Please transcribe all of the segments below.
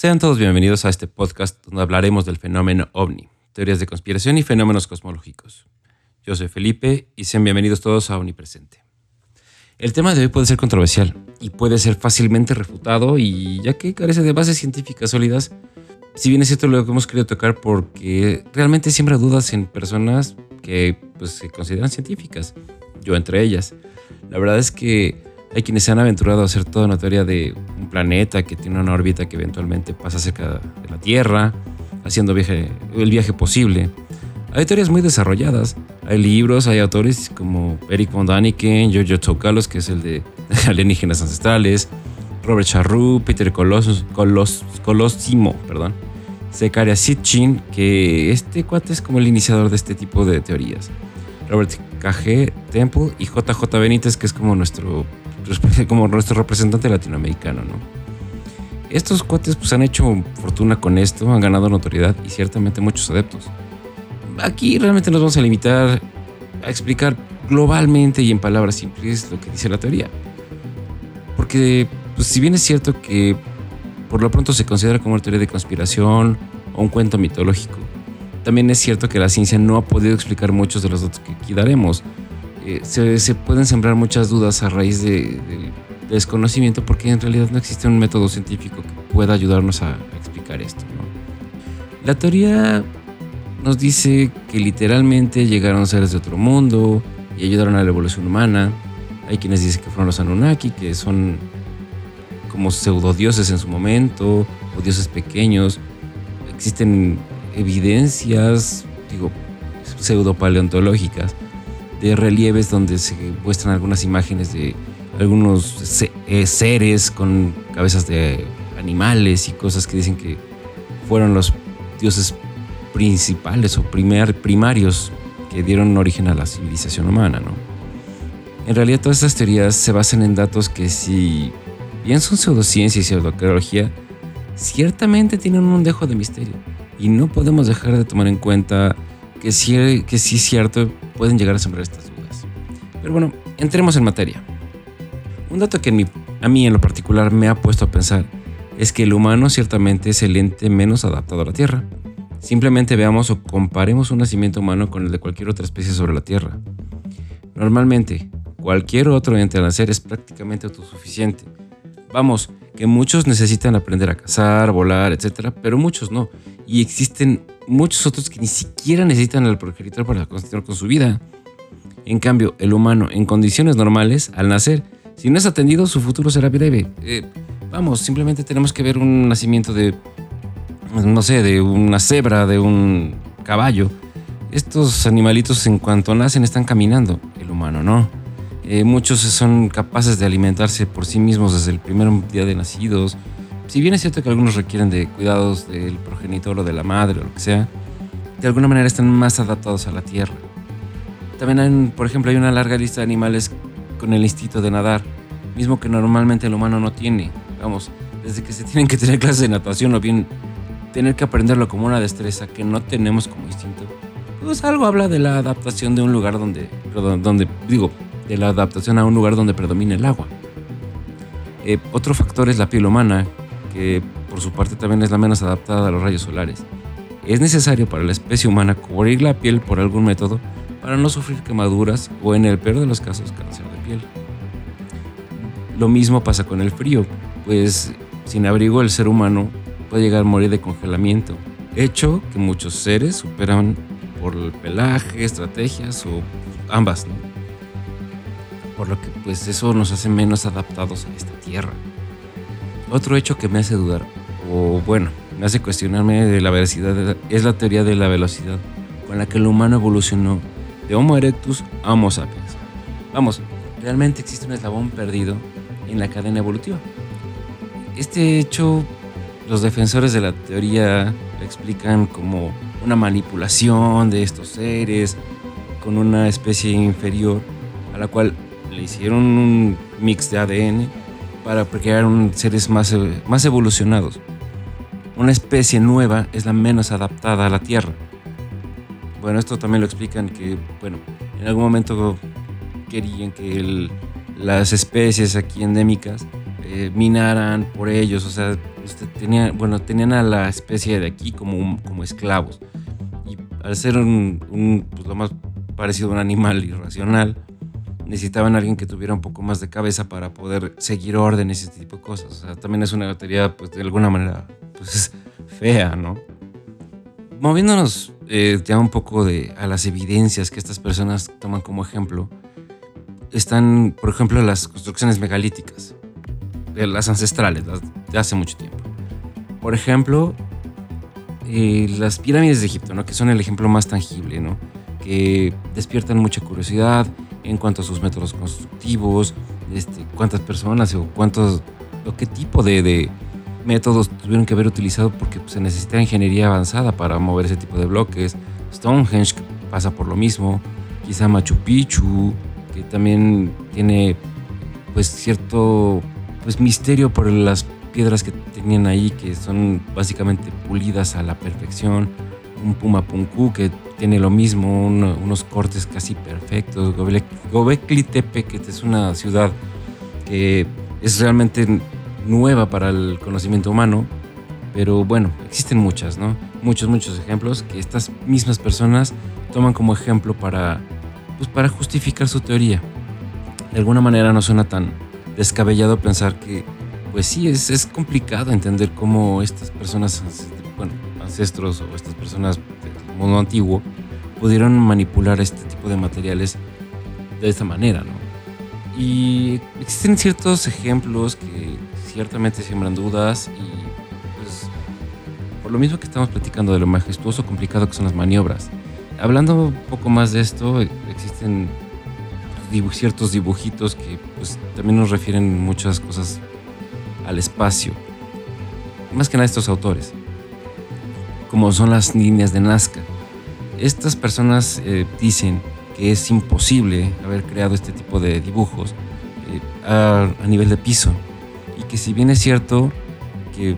Sean todos bienvenidos a este podcast donde hablaremos del fenómeno ovni, teorías de conspiración y fenómenos cosmológicos. Yo soy Felipe y sean bienvenidos todos a Omnipresente. El tema de hoy puede ser controversial y puede ser fácilmente refutado y ya que carece de bases científicas sólidas, si bien es cierto lo que hemos querido tocar porque realmente siembra dudas en personas que pues, se consideran científicas, yo entre ellas. La verdad es que hay quienes se han aventurado a hacer toda una teoría de un planeta que tiene una órbita que eventualmente pasa cerca de la Tierra, haciendo el viaje posible. Hay teorías muy desarrolladas, hay libros, hay autores como Eric von Daniken, Giorgio Tsoukalos, que es el de alienígenas ancestrales, Robert Charroux, Peter Colos, Colosimo, perdón, Zekaria Sitchin, que este cuate es como el iniciador de este tipo de teorías. Robert K.G. Temple y JJ Benítez, que es como nuestro, como nuestro representante latinoamericano, ¿no? Estos cuates pues han hecho fortuna con esto, han ganado notoriedad y ciertamente muchos adeptos. Aquí realmente nos vamos a limitar a explicar globalmente y en palabras simples lo que dice la teoría. Porque pues, si bien es cierto que por lo pronto se considera como una teoría de conspiración o un cuento mitológico, también es cierto que la ciencia no ha podido explicar muchos de los datos que aquí daremos. Eh, se, pueden sembrar muchas dudas a raíz de, del desconocimiento porque en realidad no existe un método científico que pueda ayudarnos a, explicar esto. La teoría nos dice que literalmente llegaron seres de otro mundo y ayudaron a la evolución humana. Hay quienes dicen que fueron los Anunnaki, que son como pseudodioses en su momento, o dioses pequeños. Existen evidencias, digo, pseudo paleontológicas, de relieves donde se muestran algunas imágenes de algunos eh, seres con cabezas de animales y cosas que dicen que fueron los dioses principales o primer, primarios que dieron origen a la civilización humana, ¿no? En realidad todas estas teorías se basan en datos que si bien son pseudociencia y pseudoarqueología, ciertamente tienen un dejo de misterio y no podemos dejar de tomar en cuenta que sí, que sí es cierto, pueden llegar a sembrar estas dudas. Pero bueno, entremos en materia. Un dato que a mí en lo particular me ha puesto a pensar es que el humano ciertamente es el ente menos adaptado a la Tierra. Simplemente veamos o comparemos un nacimiento humano con el de cualquier otra especie sobre la Tierra. Normalmente, cualquier otro ente al nacer es prácticamente autosuficiente. Vamos, que muchos necesitan aprender a cazar, volar, etc., pero muchos no. Y existen muchos otros que ni siquiera necesitan al progenitor para continuar con su vida. En cambio, el humano, en condiciones normales, al nacer, si no es atendido, su futuro será breve. Eh, vamos, simplemente tenemos que ver un nacimiento de, no sé, de una cebra, de un caballo. Estos animalitos en cuanto nacen están caminando, el humano no. Eh, muchos son capaces de alimentarse por sí mismos desde el primer día de nacidos. Si bien es cierto que algunos requieren de cuidados del progenitor o de la madre o lo que sea, de alguna manera están más adaptados a la tierra. También, hay, por ejemplo, hay una larga lista de animales con el instinto de nadar, mismo que normalmente el humano no tiene. Vamos, desde que se tienen que tener clases de natación o bien tener que aprenderlo como una destreza que no tenemos como instinto, pues algo habla de la adaptación de un lugar donde, donde digo, de la adaptación a un lugar donde predomina el agua. Eh, otro factor es la piel humana, que por su parte también es la menos adaptada a los rayos solares. Es necesario para la especie humana cubrir la piel por algún método para no sufrir quemaduras o en el peor de los casos cáncer de piel. Lo mismo pasa con el frío, pues sin abrigo el ser humano puede llegar a morir de congelamiento, hecho que muchos seres superan por el pelaje, estrategias o ambas. ¿no? por lo que pues eso nos hace menos adaptados a esta tierra. Otro hecho que me hace dudar, o bueno, me hace cuestionarme de la velocidad, es la teoría de la velocidad con la que el humano evolucionó de Homo erectus a Homo sapiens. Vamos, realmente existe un eslabón perdido en la cadena evolutiva. Este hecho, los defensores de la teoría lo explican como una manipulación de estos seres con una especie inferior a la cual le hicieron un mix de ADN para crear un, seres más, más evolucionados. Una especie nueva es la menos adaptada a la Tierra. Bueno, esto también lo explican que, bueno, en algún momento querían que las especies aquí endémicas eh, minaran por ellos, o sea, usted tenía, bueno, tenían a la especie de aquí como, como esclavos. Y al ser un, pues, lo más parecido a un animal irracional, necesitaban alguien que tuviera un poco más de cabeza para poder seguir órdenes y ese tipo de cosas. O sea, también es una teoría, pues de alguna manera, pues fea, ¿no? Moviéndonos eh, ya un poco de, a las evidencias que estas personas toman como ejemplo, están, por ejemplo, las construcciones megalíticas, las ancestrales, de hace mucho tiempo. Por ejemplo, eh, las pirámides de Egipto, ¿no? que son el ejemplo más tangible, ¿no? que despiertan mucha curiosidad en cuanto a sus métodos constructivos, este, cuántas personas o cuántos, o qué tipo de, métodos tuvieron que haber utilizado porque pues, se necesita ingeniería avanzada para mover ese tipo de bloques. Stonehenge pasa por lo mismo, quizá Machu Picchu, que también tiene pues cierto pues misterio por las piedras que tenían ahí que son básicamente pulidas a la perfección. Un Puma Punku que tiene lo mismo, unos cortes casi perfectos. Gobekli Tepe, que es una ciudad que es realmente nueva para el conocimiento humano, pero bueno, existen muchas, ¿no? Muchos, muchos ejemplos que estas mismas personas toman como ejemplo para, pues, para justificar su teoría. De alguna manera no suena tan descabellado pensar que, pues sí, es, es complicado entender cómo estas personas, bueno, ancestros o estas personas mundo antiguo pudieron manipular este tipo de materiales de esta manera, ¿no? Y existen ciertos ejemplos que ciertamente siembran dudas y pues por lo mismo que estamos platicando de lo majestuoso complicado que son las maniobras. Hablando un poco más de esto, existen ciertos dibujitos que pues también nos refieren muchas cosas al espacio. Más que nada estos autores, como son las líneas de Nazca. Estas personas eh, dicen que es imposible haber creado este tipo de dibujos eh, a nivel de piso que si bien es cierto que,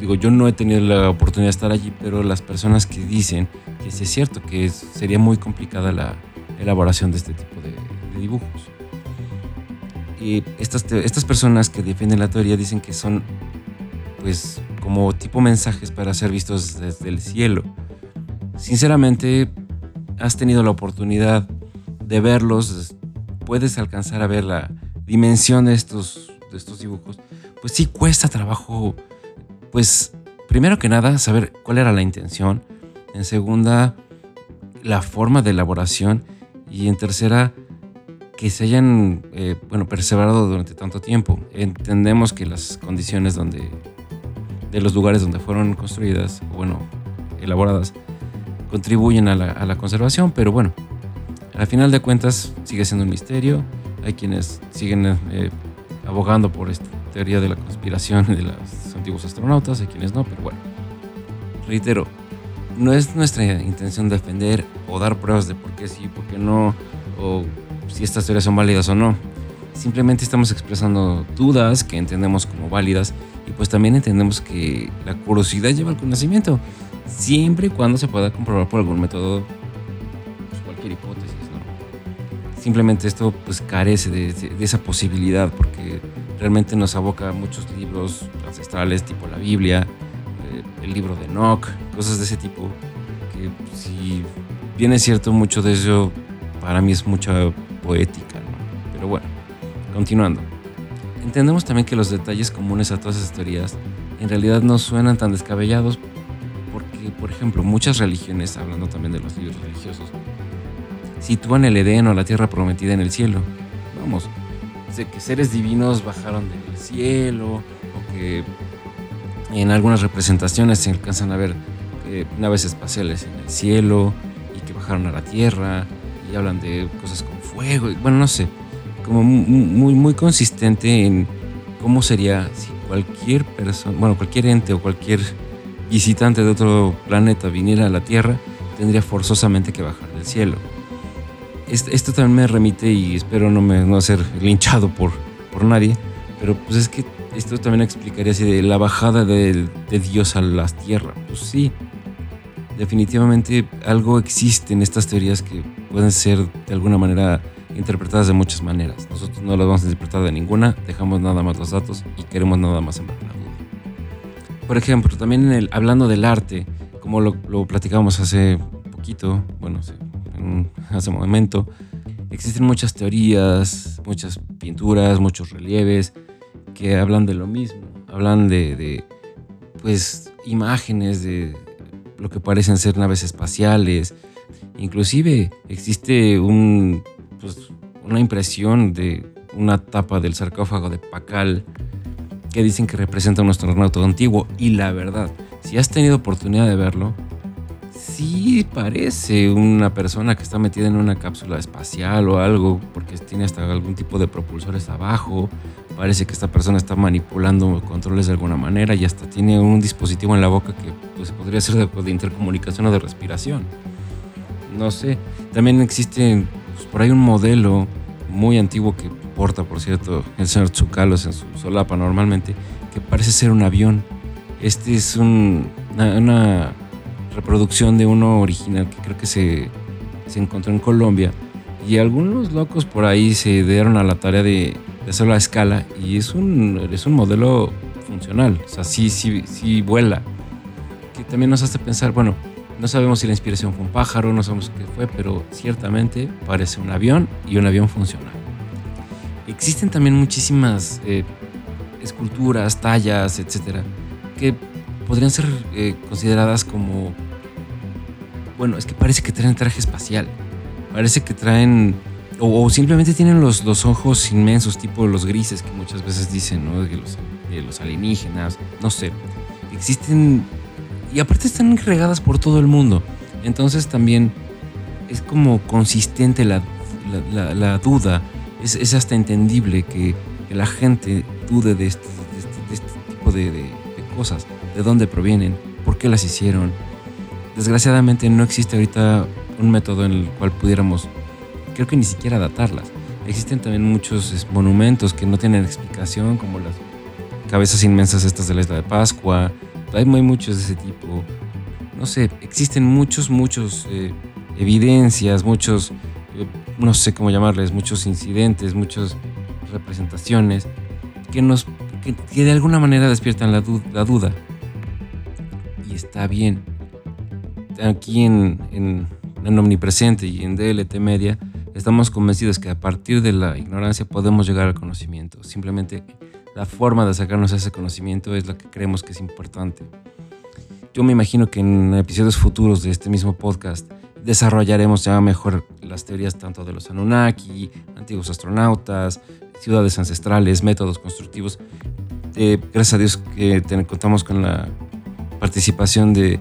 digo, yo no he tenido la oportunidad de estar allí, pero las personas que dicen que es cierto, que sería muy complicada la elaboración de este tipo de, dibujos. Y estas, estas personas que defienden la teoría dicen que son, pues, como tipo mensajes para ser vistos desde el cielo. Sinceramente, has tenido la oportunidad de verlos, puedes alcanzar a ver la dimensión de estos de estos dibujos, pues sí cuesta trabajo, pues primero que nada saber cuál era la intención, en segunda la forma de elaboración y en tercera que se hayan, eh, bueno, perseverado durante tanto tiempo. Entendemos que las condiciones donde, de los lugares donde fueron construidas, bueno, elaboradas, contribuyen a la, a la conservación, pero bueno, al final de cuentas sigue siendo un misterio. Hay quienes siguen eh, abogando por esta teoría de la conspiración de los antiguos astronautas, hay quienes no, pero bueno. Reitero, no es nuestra intención defender o dar pruebas de por qué sí, por qué no, o si estas teorías son válidas o no. Simplemente estamos expresando dudas que entendemos como válidas y pues también entendemos que la curiosidad lleva al conocimiento, siempre y cuando se pueda comprobar por algún método pues, cualquier hipótesis. Simplemente esto pues carece de, esa posibilidad porque realmente nos aboca a muchos libros ancestrales tipo la Biblia, eh, el libro de Enoch, cosas de ese tipo que si bien es cierto mucho de eso para mí es mucha poética, pero bueno, continuando. Entendemos también que los detalles comunes a todas esas teorías en realidad no suenan tan descabellados por ejemplo, muchas religiones, hablando también de los libros religiosos, sitúan el Edén o la tierra prometida en el cielo. Vamos, que seres divinos bajaron del cielo, o que en algunas representaciones se alcanzan a ver eh, naves espaciales en el cielo y que bajaron a la tierra y hablan de cosas con fuego. bueno, no sé, como muy, muy consistente en cómo sería si cualquier persona, bueno, cualquier ente o cualquier visitante de otro planeta viniera a la Tierra, tendría forzosamente que bajar del cielo esto también me remite y espero no, me, no ser linchado por, por nadie, pero pues es que esto también explicaría así de la bajada de, de Dios a las tierras. Pues sí, definitivamente algo existe en estas teorías que pueden ser de alguna manera interpretadas de muchas maneras. Nosotros no las vamos a interpretar de ninguna, dejamos nada más los datos y queremos nada más la duda. Por ejemplo, también hablando del arte, como lo, platicamos hace poquito, bueno, hace un momento, existen muchas teorías, muchas pinturas, muchos relieves que hablan de lo mismo, hablan de, pues imágenes de lo que parecen ser naves espaciales. Inclusive existe pues, una impresión de una tapa del sarcófago de Pacal que dicen que representa un astronauta antiguo. Y la verdad, si has tenido oportunidad de verlo, sí parece una persona que está metida en una cápsula espacial o algo, porque tiene hasta algún tipo de propulsores abajo. Parece que esta persona está manipulando controles de alguna manera y hasta tiene un dispositivo en la boca que pues, podría ser de, intercomunicación o de respiración. No sé. También existe pues, por ahí un modelo muy antiguo que porta, por cierto, el señor Tsukalos en su solapa normalmente, que parece ser un avión. Este es un, una reproducción de uno original que creo que se, se encontró en Colombia. Y algunos locos por ahí se dieron a la tarea de, de hacerlo a escala y es un, es un modelo funcional, o sea, sí, sí, sí vuela. Que también nos hace pensar, bueno, no sabemos si la inspiración fue un pájaro, no sabemos qué fue, pero ciertamente parece un avión y un avión funcional. Existen también muchísimas eh, esculturas, tallas, etcétera, que podrían ser eh, consideradas como bueno, es que parece que traen traje espacial. Parece que traen. O, simplemente tienen los, los, ojos inmensos, tipo los grises que muchas veces dicen, ¿no? De los, los alienígenas. No sé. Existen. Y aparte están regadas por todo el mundo. Entonces también es como consistente la, la, duda. Es, es, hasta entendible que, la gente dude de este, de este, este tipo de, de cosas. De dónde provienen, por qué las hicieron desgraciadamente no existe ahorita un método en el cual pudiéramos, creo que ni siquiera datarlas. Existen también muchos monumentos que no tienen explicación, como las cabezas inmensas estas de la isla de Pascua. Hay muy muchos de ese tipo. No sé, existen muchos, muchos eh, evidencias, muchos, no sé cómo llamarles, muchos incidentes, muchas representaciones que nos, que, de alguna manera despiertan la, duda. Y está bien, aquí en, en, Omnipresente y en DLT Media, estamos convencidos que a partir de la ignorancia podemos llegar al conocimiento. Simplemente la forma de sacarnos ese conocimiento es la que creemos que es importante. Yo me imagino que en episodios futuros de este mismo podcast desarrollaremos ya mejor las teorías tanto de los Anunnaki, antiguos astronautas, ciudades ancestrales, métodos constructivos. Eh, gracias a Dios que contamos con la participación de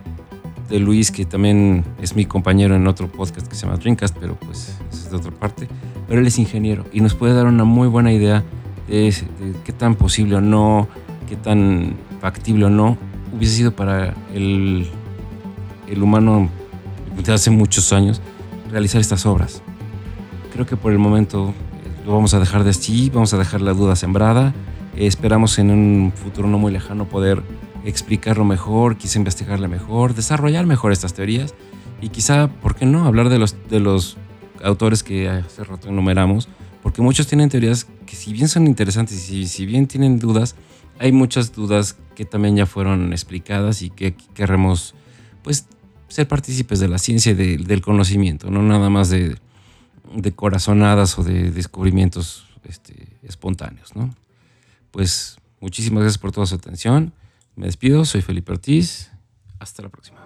de Luis, que también es mi compañero en otro podcast que se llama Dreamcast, pero pues es de otra parte. Pero él es ingeniero y nos puede dar una muy buena idea de, qué tan posible o no, qué tan factible o no hubiese sido para el, el humano de hace muchos años realizar estas obras. Creo que por el momento eh, lo vamos a dejar de así, vamos a dejar la duda sembrada. esperamos en un futuro no muy lejano poder explicarlo mejor, quise investigarle mejor, desarrollar mejor estas teorías y quizá, ¿por qué no?, hablar de los, de los autores que hace rato enumeramos, porque muchos tienen teorías que si bien son interesantes y si bien tienen dudas, hay muchas dudas que también ya fueron explicadas y que queremos pues ser partícipes de la ciencia y del conocimiento, no nada más de, de corazonadas o de descubrimientos este, espontáneos, ¿no? Pues muchísimas gracias por toda su atención. Me despido, soy Felipe Ortiz. Hasta la próxima.